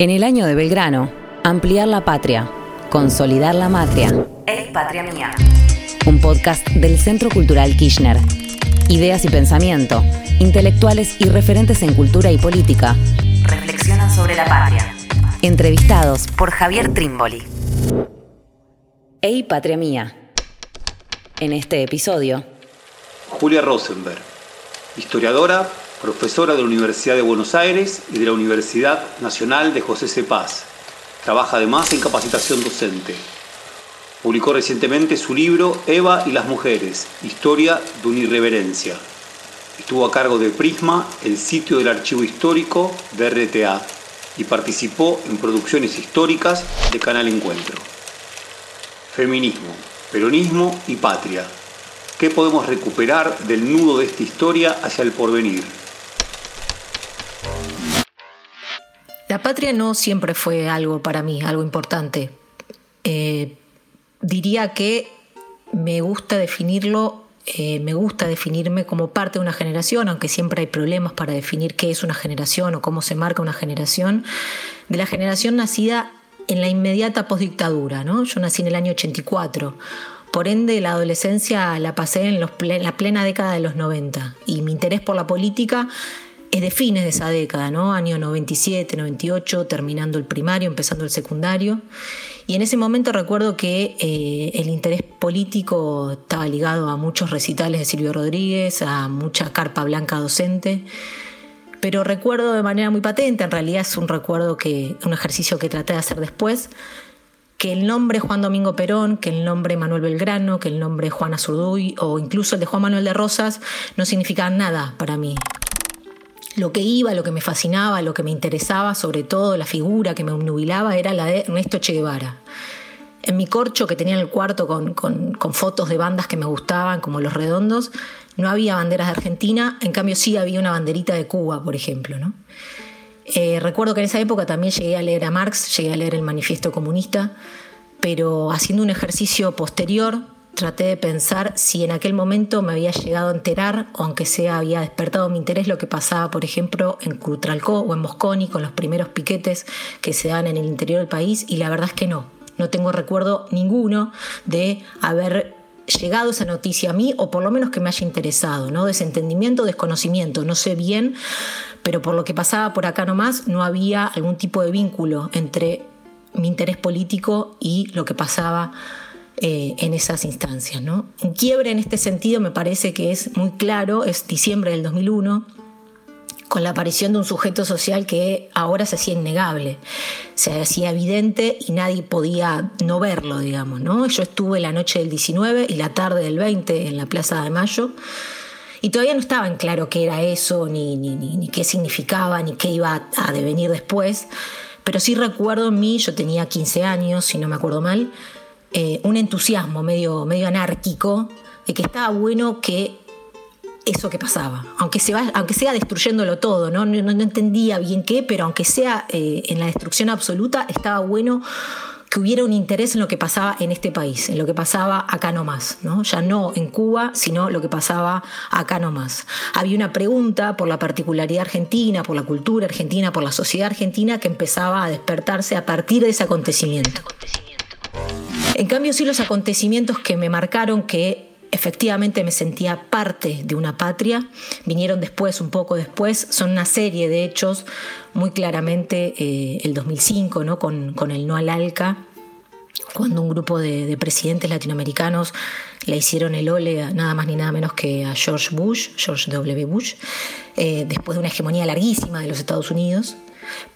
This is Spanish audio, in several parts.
En el año de Belgrano, ampliar la patria, consolidar la matria. Ey, patria mía. Un podcast del Centro Cultural Kirchner. Ideas y pensamiento, intelectuales y referentes en cultura y política. Reflexionan sobre la patria. Entrevistados Por Javier Trimboli. Ey, patria mía. En este episodio, Julia Rosenberg, historiadora, profesora de la Universidad de Buenos Aires y de la Universidad Nacional de José C. Paz. Trabaja además en capacitación docente. Publicó recientemente su libro Eva y las mujeres, historia de una irreverencia. Estuvo a cargo de Prisma, el sitio del archivo histórico de RTA, y participó en producciones históricas de Canal Encuentro. Feminismo, peronismo y patria. ¿Qué podemos recuperar del nudo de esta historia hacia el porvenir? La patria no siempre fue algo para mí, algo importante. Eh, diría que me gusta definirlo, eh, me gusta definirme como parte de una generación, aunque siempre hay problemas para definir qué es una generación o cómo se marca una generación, de la generación nacida en la inmediata postdictadura. ¿no? Yo nací en el año 84. Por ende, la adolescencia la pasé en la plena década de los 90 y mi interés por la política es de fines de esa década, ¿no? Año 97, 98, terminando el primario, empezando el secundario. Y en ese momento recuerdo que eh, el interés político estaba ligado a muchos recitales de Silvio Rodríguez, a mucha carpa blanca docente. Pero recuerdo de manera muy patente, en realidad es un recuerdo que, un ejercicio que traté de hacer después, que el nombre Juan Domingo Perón, que el nombre Manuel Belgrano, que el nombre Juana Zurduy o incluso el de Juan Manuel de Rosas no significaban nada para mí lo que iba, lo que me fascinaba, lo que me interesaba, sobre todo la figura que me obnubilaba, era la de Ernesto Che Guevara. En mi corcho que tenía en el cuarto con, fotos de bandas que me gustaban, como Los Redondos, no había banderas de Argentina, en cambio sí había una banderita de Cuba, por ejemplo. ¿no? Eh, recuerdo que en esa época también llegué a leer a Marx, llegué a leer el Manifiesto Comunista, pero haciendo un ejercicio posterior traté de pensar si en aquel momento me había llegado a enterar, o aunque sea había despertado mi interés, lo que pasaba, por ejemplo, en Cutralcó o en Mosconi, con los primeros piquetes que se dan en el interior del país, y la verdad es que no. No tengo recuerdo ninguno de haber llegado esa noticia a mí, o por lo menos que me haya interesado, ¿no? Desentendimiento, desconocimiento, no sé bien, pero por lo que pasaba por acá nomás, no había algún tipo de vínculo entre mi interés político y lo que pasaba eh, en esas instancias. ¿no? Un quiebre en este sentido me parece que es muy claro, es diciembre del 2001, con la aparición de un sujeto social que ahora se hacía innegable, se hacía evidente y nadie podía no verlo, digamos. ¿no? Yo estuve la noche del 19 y la tarde del 20 en la Plaza de Mayo. Y todavía no estaba en claro qué era eso, ni, ni, ni, qué significaba, ni qué iba a devenir después. Pero sí recuerdo en mí, yo tenía 15 años, si no me acuerdo mal, eh, un entusiasmo medio, medio anárquico de que estaba bueno que eso que pasaba, aunque, se va, aunque sea destruyéndolo todo, ¿no? No, entendía bien qué, pero aunque sea eh, en la destrucción absoluta, estaba bueno que hubiera un interés en lo que pasaba en este país, en lo que pasaba acá nomás, ¿no? ya no en Cuba, sino lo que pasaba acá nomás. Había una pregunta por la particularidad argentina, por la cultura argentina, por la sociedad argentina que empezaba a despertarse a partir de ese acontecimiento. En cambio, sí los acontecimientos que me marcaron que efectivamente me sentía parte de una patria, vinieron después, un poco después, son una serie de hechos, muy claramente eh, el 2005, ¿no? con, el no al ALCA, cuando un grupo de, presidentes latinoamericanos le hicieron el ole nada más ni nada menos que a George Bush, George W. Bush, eh, después de una hegemonía larguísima de los Estados Unidos.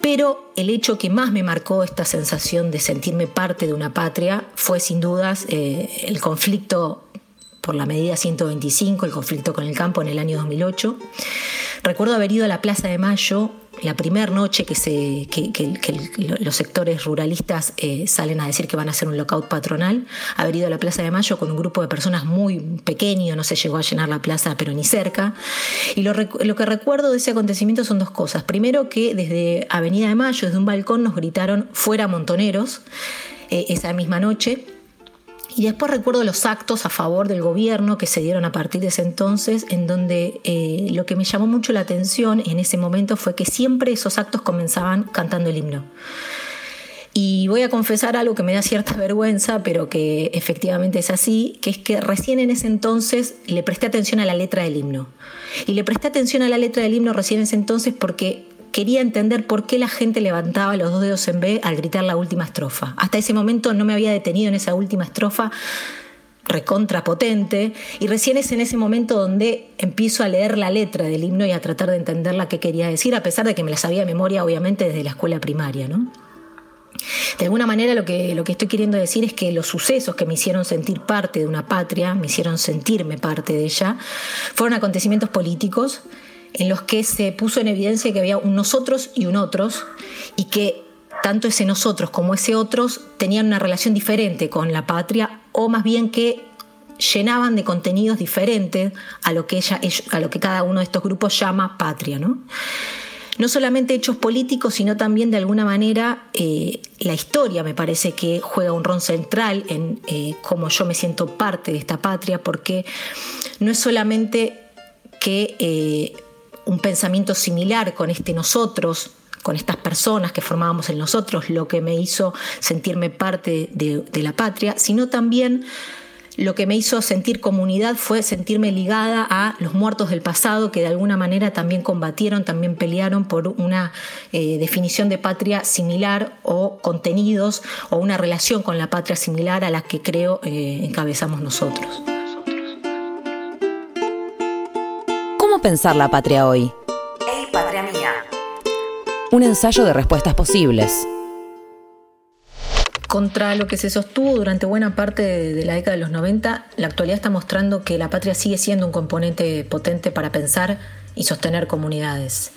Pero el hecho que más me marcó esta sensación de sentirme parte de una patria fue sin dudas eh, el conflicto por la medida 125, el conflicto con el campo en el año 2008. Recuerdo haber ido a la Plaza de Mayo la primera noche que, los sectores ruralistas eh, salen a decir que van a hacer un lockout patronal, haber ido a la Plaza de Mayo con un grupo de personas muy pequeño, no se llegó a llenar la plaza, pero ni cerca. Y lo, que recuerdo de ese acontecimiento son dos cosas. Primero que desde Avenida de Mayo, desde un balcón, nos gritaron fuera montoneros eh, esa misma noche. Y después recuerdo los actos a favor del gobierno que se dieron a partir de ese entonces, en donde eh, lo que me llamó mucho la atención en ese momento fue que siempre esos actos comenzaban cantando el himno. Y voy a confesar algo que me da cierta vergüenza, pero que efectivamente es así, que es que recién en ese entonces le presté atención a la letra del himno. Y le presté atención a la letra del himno recién en ese entonces porque quería entender por qué la gente levantaba los dos dedos en B al gritar la última estrofa. Hasta ese momento no me había detenido en esa última estrofa recontrapotente y recién es en ese momento donde empiezo a leer la letra del himno y a tratar de entenderla qué quería decir, a pesar de que me la sabía de memoria obviamente desde la escuela primaria, ¿no? De alguna manera lo que, lo que estoy queriendo decir es que los sucesos que me hicieron sentir parte de una patria, me hicieron sentirme parte de ella, fueron acontecimientos políticos en los que se puso en evidencia que había un nosotros y un otros y que tanto ese nosotros como ese otros tenían una relación diferente con la patria o más bien que llenaban de contenidos diferentes a lo que, ella, a lo que cada uno de estos grupos llama patria. ¿no? no solamente hechos políticos, sino también de alguna manera eh, la historia me parece que juega un rol central en eh, cómo yo me siento parte de esta patria, porque no es solamente que eh, un pensamiento similar con este nosotros, con estas personas que formábamos el nosotros, lo que me hizo sentirme parte de la patria, sino también lo que me hizo sentir comunidad fue sentirme ligada a los muertos del pasado que de alguna manera también combatieron, también pelearon por una eh, definición de patria similar o contenidos o una relación con la patria similar a la que creo eh, encabezamos nosotros. Pensar la patria hoy? Hey, patria mía. Un ensayo de respuestas posibles contra lo que se sostuvo durante buena parte de la década de los 90, la actualidad está mostrando que la patria sigue siendo un componente potente para pensar y sostener comunidades.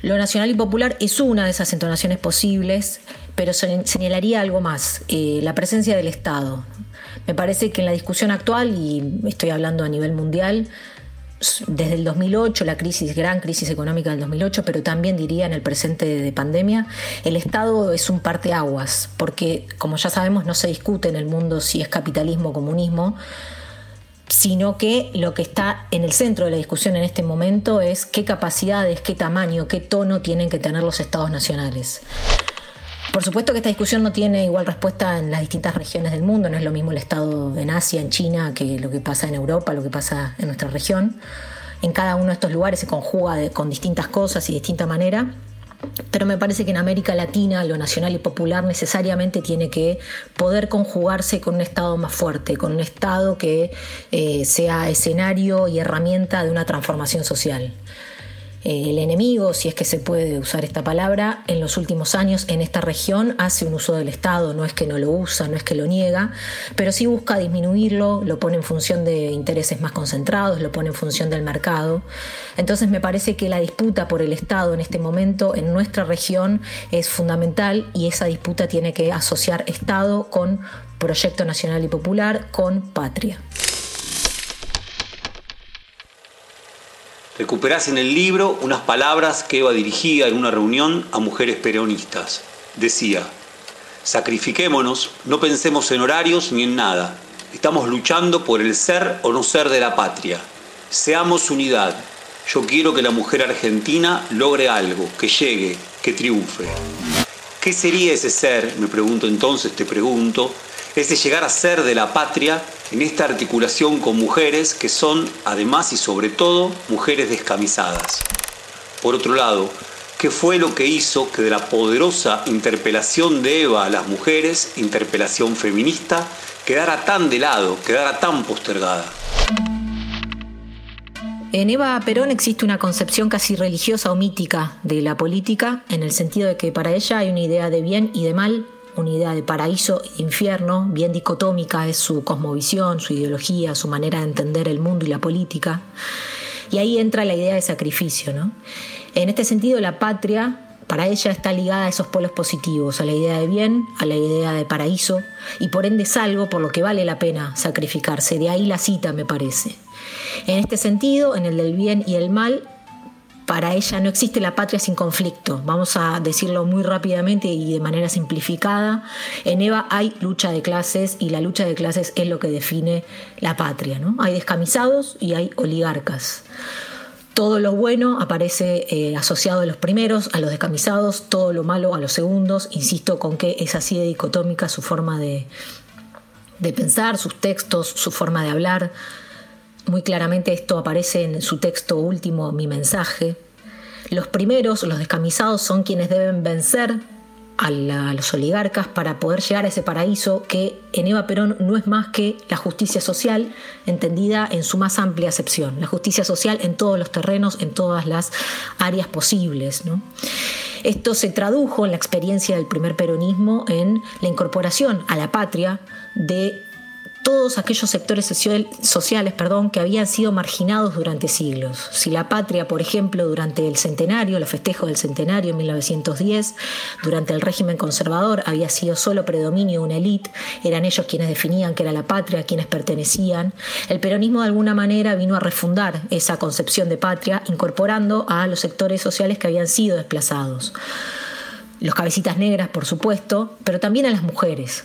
Lo nacional y popular es una de esas entonaciones posibles, pero señalaría algo más, eh, la presencia del Estado. Me parece que en la discusión actual, y estoy hablando a nivel mundial, desde el 2008, la crisis, gran crisis económica del 2008, pero también diría en el presente de pandemia, el Estado es un parteaguas, porque como ya sabemos no se discute en el mundo si es capitalismo o comunismo, sino que lo que está en el centro de la discusión en este momento es qué capacidades, qué tamaño, qué tono tienen que tener los estados nacionales. Por supuesto que esta discusión no tiene igual respuesta en las distintas regiones del mundo, no es lo mismo el estado en Asia, en China, que lo que pasa en Europa, lo que pasa en nuestra región. En cada uno de estos lugares se conjuga con distintas cosas y de distinta manera. Pero me parece que en América Latina lo nacional y popular necesariamente tiene que poder conjugarse con un Estado más fuerte, con un Estado que eh, sea escenario y herramienta de una transformación social el enemigo, si es que se puede usar esta palabra, en los últimos años en esta región hace un uso del Estado, no es que no lo usa, no es que lo niega, pero sí busca disminuirlo, lo pone en función de intereses más concentrados, lo pone en función del mercado. Entonces me parece que la disputa por el Estado en este momento en nuestra región es fundamental y esa disputa tiene que asociar Estado con proyecto nacional y popular, con patria. Recuperás en el libro unas palabras que Eva dirigía en una reunión a mujeres peronistas. Decía, sacrifiquémonos, no pensemos en horarios ni en nada. Estamos luchando por el ser o no ser de la patria. Seamos unidad. Yo quiero que la mujer argentina logre algo, que llegue, que triunfe. ¿Qué sería ese ser? Me pregunto entonces, te pregunto, ese llegar a ser de la patria en esta articulación con mujeres que son, además y sobre todo, mujeres descamisadas. Por otro lado, ¿qué fue lo que hizo que de la poderosa interpelación de Eva a las mujeres, interpelación feminista, quedara tan de lado, quedara tan postergada? En Eva Perón existe una concepción casi religiosa o mítica de la política, en el sentido de que para ella hay una idea de bien y de mal una idea de paraíso e infierno, bien dicotómica es su cosmovisión, su ideología, su manera de entender el mundo y la política. Y ahí entra la idea de sacrificio. ¿no? En este sentido, la patria para ella está ligada a esos polos positivos, a la idea de bien, a la idea de paraíso, y por ende es algo por lo que vale la pena sacrificarse. De ahí la cita, me parece. En este sentido, en el del bien y el mal, para ella no existe la patria sin conflicto. Vamos a decirlo muy rápidamente y de manera simplificada. En Eva hay lucha de clases y la lucha de clases es lo que define la patria. ¿no? Hay descamisados y hay oligarcas. Todo lo bueno aparece eh, asociado a los primeros, a los descamisados, todo lo malo a los segundos. Insisto con que es así de dicotómica su forma de, de pensar, sus textos, su forma de hablar. Muy claramente esto aparece en su texto último, Mi mensaje. Los primeros, los descamisados, son quienes deben vencer a, los oligarcas para poder llegar a ese paraíso que en Eva Perón no es más que la justicia social entendida en su más amplia acepción, la justicia social en todos los terrenos, en todas las áreas posibles. Esto se tradujo en la experiencia del primer peronismo en la incorporación a la patria de todos aquellos sectores sociales perdón, que habían sido marginados durante siglos. Si la patria, por ejemplo, durante el centenario, los festejos del centenario en 1910, durante el régimen conservador había sido solo predominio de una élite, eran ellos quienes definían que era la patria, quienes pertenecían, el peronismo de alguna manera vino a refundar esa concepción de patria, incorporando a los sectores sociales que habían sido desplazados. Los cabecitas negras, por supuesto, pero también a las mujeres,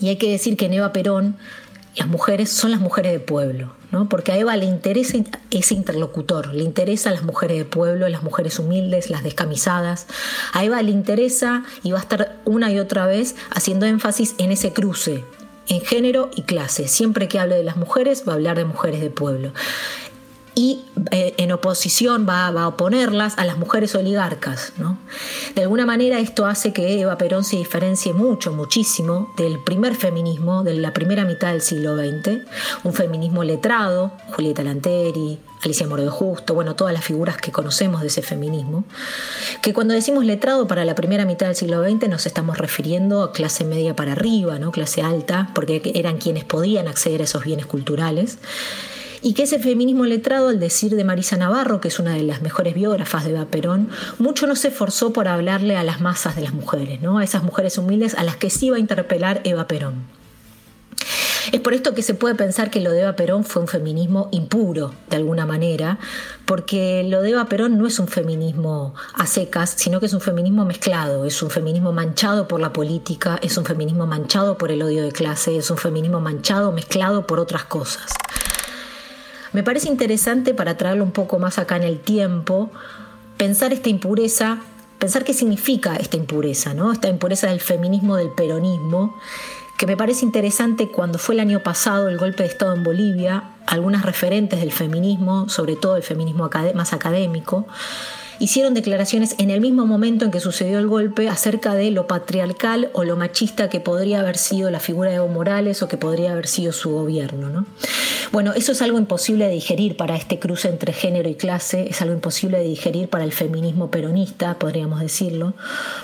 y hay que decir que en Eva Perón las mujeres son las mujeres de pueblo, ¿no? porque a Eva le interesa ese interlocutor, le interesa las mujeres de pueblo, las mujeres humildes, las descamisadas. A Eva le interesa y va a estar una y otra vez haciendo énfasis en ese cruce, en género y clase. Siempre que hable de las mujeres va a hablar de mujeres de pueblo y eh, en oposición va, a oponerlas a las mujeres oligarcas. ¿no? De alguna manera esto hace que Eva Perón se diferencie mucho, muchísimo del primer feminismo, de la primera mitad del siglo XX, un feminismo letrado, Julieta Lanteri, Alicia Moro de Justo, bueno, todas las figuras que conocemos de ese feminismo, que cuando decimos letrado para la primera mitad del siglo XX nos estamos refiriendo a clase media para arriba, ¿no? clase alta, porque eran quienes podían acceder a esos bienes culturales y que ese feminismo letrado, al decir de Marisa Navarro, que es una de las mejores biógrafas de Eva Perón, mucho no se esforzó por hablarle a las masas de las mujeres, ¿no? a esas mujeres humildes a las que sí iba a interpelar Eva Perón. Es por esto que se puede pensar que lo de Eva Perón fue un feminismo impuro, de alguna manera, porque lo de Eva Perón no es un feminismo a secas, sino que es un feminismo mezclado, es un feminismo manchado por la política, es un feminismo manchado por el odio de clase, es un feminismo manchado, mezclado por otras cosas. Me parece interesante para traerlo un poco más acá en el tiempo, pensar esta impureza, pensar qué significa esta impureza, ¿no? Esta impureza del feminismo, del peronismo, que me parece interesante cuando fue el año pasado el golpe de Estado en Bolivia, algunas referentes del feminismo, sobre todo el feminismo más académico, hicieron declaraciones en el mismo momento en que sucedió el golpe acerca de lo patriarcal o lo machista que podría haber sido la figura de Evo Morales o que podría haber sido su gobierno. ¿no? Bueno, eso es algo imposible de digerir para este cruce entre género y clase, es algo imposible de digerir para el feminismo peronista, podríamos decirlo,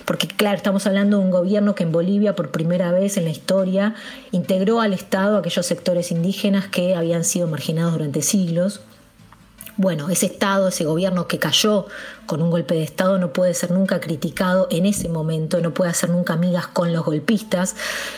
porque claro, estamos hablando de un gobierno que en Bolivia por primera vez en la historia integró al Estado aquellos sectores indígenas que habían sido marginados durante siglos. Bueno, ese Estado, ese gobierno que cayó con un golpe de Estado no puede ser nunca criticado en ese momento, no puede hacer nunca amigas con los golpistas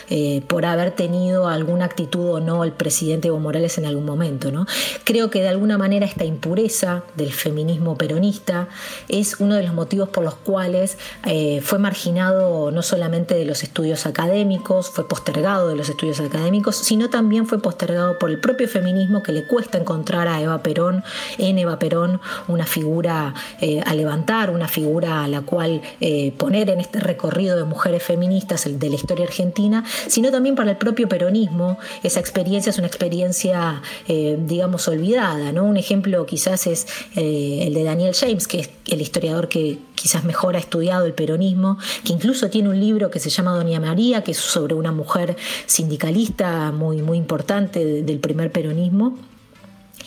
eh, por haber tenido alguna actitud o no el presidente Evo Morales en algún momento. ¿no? Creo que de alguna manera esta impureza del feminismo peronista es uno de los motivos por los cuales eh, fue marginado no solamente de los estudios académicos, fue postergado de los estudios académicos, sino también fue postergado por el propio feminismo que le cuesta encontrar a Eva Perón, en Eva Perón, una figura eh, levantar una figura a la cual eh, poner en este recorrido de mujeres feministas de la historia argentina, sino también para el propio peronismo. Esa experiencia es una experiencia, eh, digamos, olvidada. Un ejemplo quizás es eh, el de Daniel James, que es el historiador que quizás mejor ha estudiado el peronismo, que incluso tiene un libro que se llama Doña María, que es sobre una mujer sindicalista muy, muy importante del primer peronismo.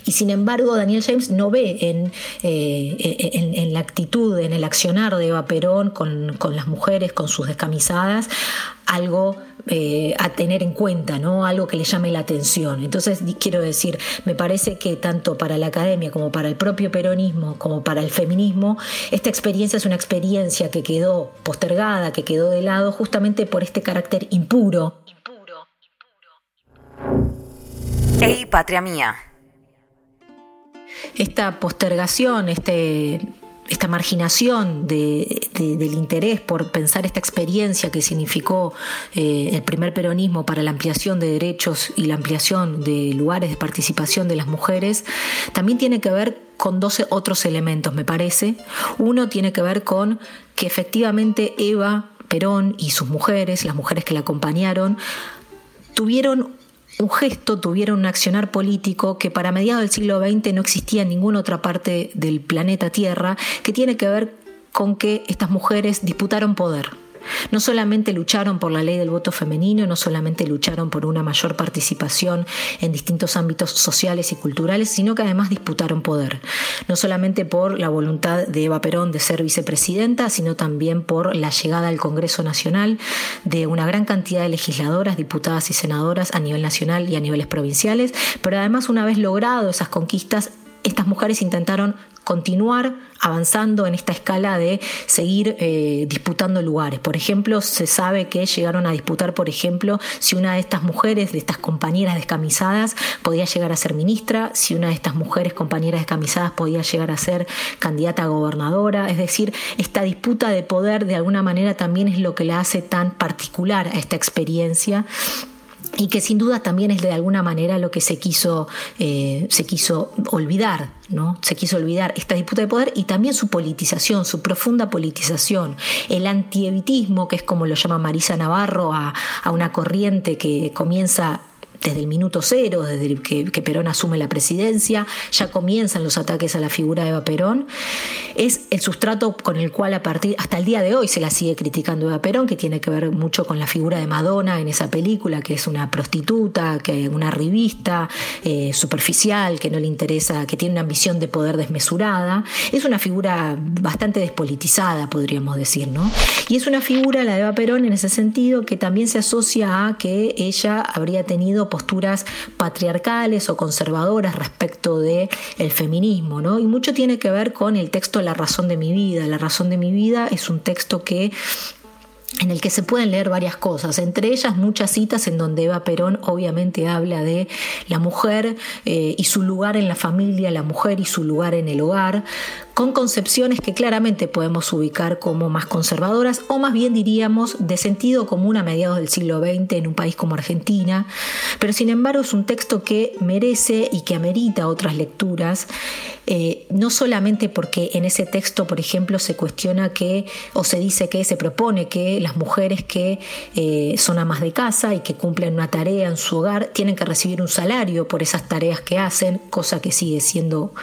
Y sin embargo, Daniel James no ve en, eh, en, la actitud, en el accionar de Eva Perón con, las mujeres, con sus descamisadas, algo eh, a tener en cuenta, ¿no? algo que le llame la atención. Entonces, quiero decir, me parece que tanto para la academia como para el propio peronismo, como para el feminismo, esta experiencia es una experiencia que quedó postergada, que quedó de lado justamente por este carácter impuro. Impuro, impuro. Ey, patria mía esta postergación, este esta marginación del interés por pensar esta experiencia que significó eh, el primer peronismo para la ampliación de derechos y la ampliación de lugares de participación de las mujeres, también tiene que ver con 12 otros elementos, me parece. Uno tiene que ver con que efectivamente Eva Perón y sus mujeres, las mujeres que la acompañaron, tuvieron un gesto, tuvieron un accionar político que para mediados del siglo XX no existía en ninguna otra parte del planeta Tierra, que tiene que ver con que estas mujeres disputaron poder. No solamente lucharon por la ley del voto femenino, no solamente lucharon por una mayor participación en distintos ámbitos sociales y culturales, sino que además disputaron poder. No solamente por la voluntad de Eva Perón de ser vicepresidenta, sino también por la llegada al Congreso Nacional de una gran cantidad de legisladoras, diputadas y senadoras a nivel nacional y a niveles provinciales, pero además una vez logrado esas conquistas, estas mujeres intentaron continuar avanzando en esta escala de seguir eh, disputando lugares. Por ejemplo, se sabe que llegaron a disputar, por ejemplo, si una de estas mujeres, de estas compañeras descamisadas, podía llegar a ser ministra, si una de estas mujeres compañeras descamisadas podía llegar a ser candidata a gobernadora. Es decir, esta disputa de poder de alguna manera también es lo que la hace tan particular a esta experiencia y que sin duda también es de alguna manera lo que se quiso, eh, se quiso olvidar, ¿no? Se quiso olvidar esta disputa de poder y también su politización, su profunda politización, el antievitismo, que es como lo llama Marisa Navarro, a, a una corriente que comienza desde el minuto cero, desde que, Perón asume la presidencia, ya comienzan los ataques a la figura de Eva Perón. Es el sustrato con el cual a partir hasta el día de hoy se la sigue criticando Eva Perón, que tiene que ver mucho con la figura de Madonna en esa película, que es una prostituta, que una revista eh, superficial, que no le interesa, que tiene una ambición de poder desmesurada. Es una figura bastante despolitizada, podríamos decir, ¿no? Y es una figura, la de Eva Perón, en ese sentido, que también se asocia a que ella habría tenido posturas patriarcales o conservadoras respecto de el feminismo, ¿no? Y mucho tiene que ver con el texto La razón de mi vida. La razón de mi vida es un texto que en el que se pueden leer varias cosas, entre ellas muchas citas en donde Eva Perón obviamente habla de la mujer eh, y su lugar en la familia, la mujer y su lugar en el hogar, con concepciones que claramente podemos ubicar como más conservadoras o más bien diríamos de sentido común a mediados del siglo XX en un país como Argentina, pero sin embargo es un texto que merece y que amerita otras lecturas, eh, no solamente porque en ese texto, por ejemplo, se cuestiona que o se dice que se propone que las mujeres que eh, son amas de casa y que cumplen una tarea en su hogar tienen que recibir un salario por esas tareas que hacen, cosa que sigue siendo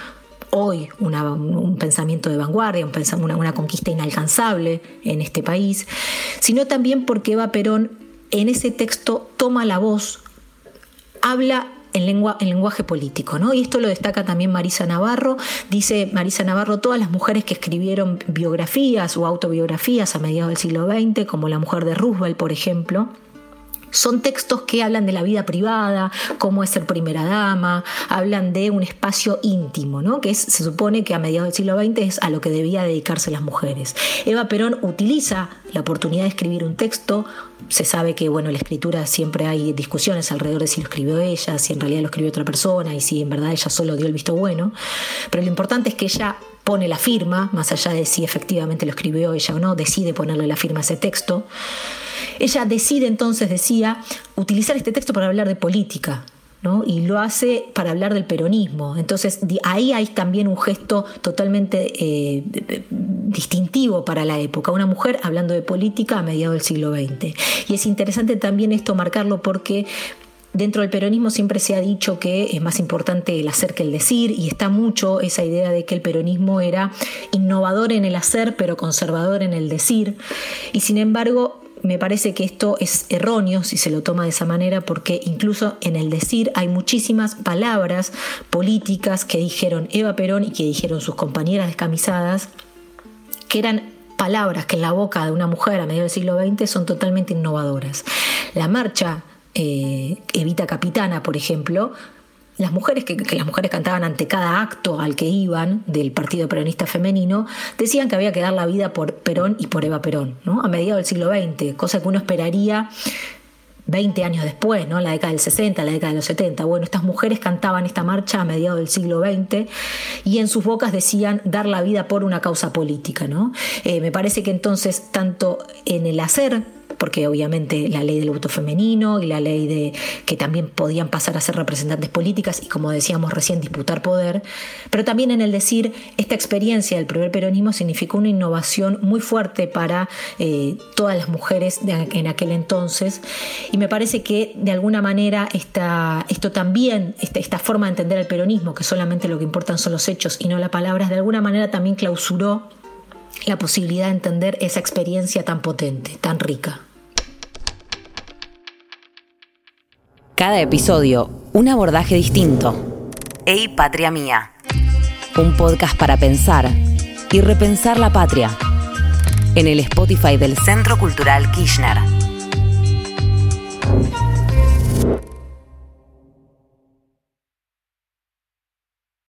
hoy un pensamiento de vanguardia, un una, una conquista inalcanzable en este país, sino también porque Eva Perón en ese texto toma la voz, habla en, lengua, en lenguaje político, ¿no? Y esto lo destaca también Marisa Navarro. Dice Marisa Navarro, todas las mujeres que escribieron biografías o autobiografías a mediados del siglo XX, como la mujer de Roosevelt, por ejemplo, son textos que hablan de la vida privada, cómo es ser primera dama, hablan de un espacio íntimo, ¿no? que se supone que a mediados del siglo XX es a lo que debía dedicarse las mujeres. Eva Perón utiliza la oportunidad de escribir un texto, se sabe que bueno, la escritura siempre hay discusiones alrededor de si lo escribió ella, si en realidad lo escribió otra persona y si en verdad ella solo dio el visto bueno, pero lo importante es que ella pone la firma, más allá de si efectivamente lo escribió ella o no, decide ponerle la firma a ese texto. Ella decide entonces, decía, utilizar este texto para hablar de política, ¿no? y lo hace para hablar del peronismo. Entonces ahí hay también un gesto totalmente eh, distintivo para la época, una mujer hablando de política a mediados del siglo XX. Y es interesante también esto marcarlo porque Dentro del peronismo siempre se ha dicho que es más importante el hacer que el decir y está mucho esa idea de que el peronismo era innovador en el hacer pero conservador en el decir. Y sin embargo, me parece que esto es erróneo si se lo toma de esa manera porque incluso en el decir hay muchísimas palabras políticas que dijeron Eva Perón y que dijeron sus compañeras descamisadas que eran palabras que en la boca de una mujer a mediados del siglo XX son totalmente innovadoras. La marcha eh, Evita Capitana, por ejemplo, las mujeres que, las mujeres cantaban ante cada acto al que iban del Partido Peronista Femenino decían que había que dar la vida por Perón y por Eva Perón, ¿no? a mediados del siglo XX, cosa que uno esperaría 20 años después, ¿no? la década del 60, la década de los 70. Bueno, estas mujeres cantaban esta marcha a mediados del siglo XX y en sus bocas decían dar la vida por una causa política. ¿no? Eh, me parece que entonces, tanto en el hacer porque obviamente la ley del voto femenino y la ley de que también podían pasar a ser representantes políticas y como decíamos recién disputar poder, pero también en el decir esta experiencia del primer peronismo significó una innovación muy fuerte para eh, todas las mujeres en aquel entonces. Y me parece que de alguna manera esta, esto también, esta, esta forma de entender el peronismo, que solamente lo que importan son los hechos y no las palabras, de alguna manera también clausuró la posibilidad de entender esa experiencia tan potente, tan rica. Cada episodio, un abordaje distinto. Ey, patria mía. Un podcast para pensar y repensar la patria. En el Spotify del Centro Cultural Kirchner.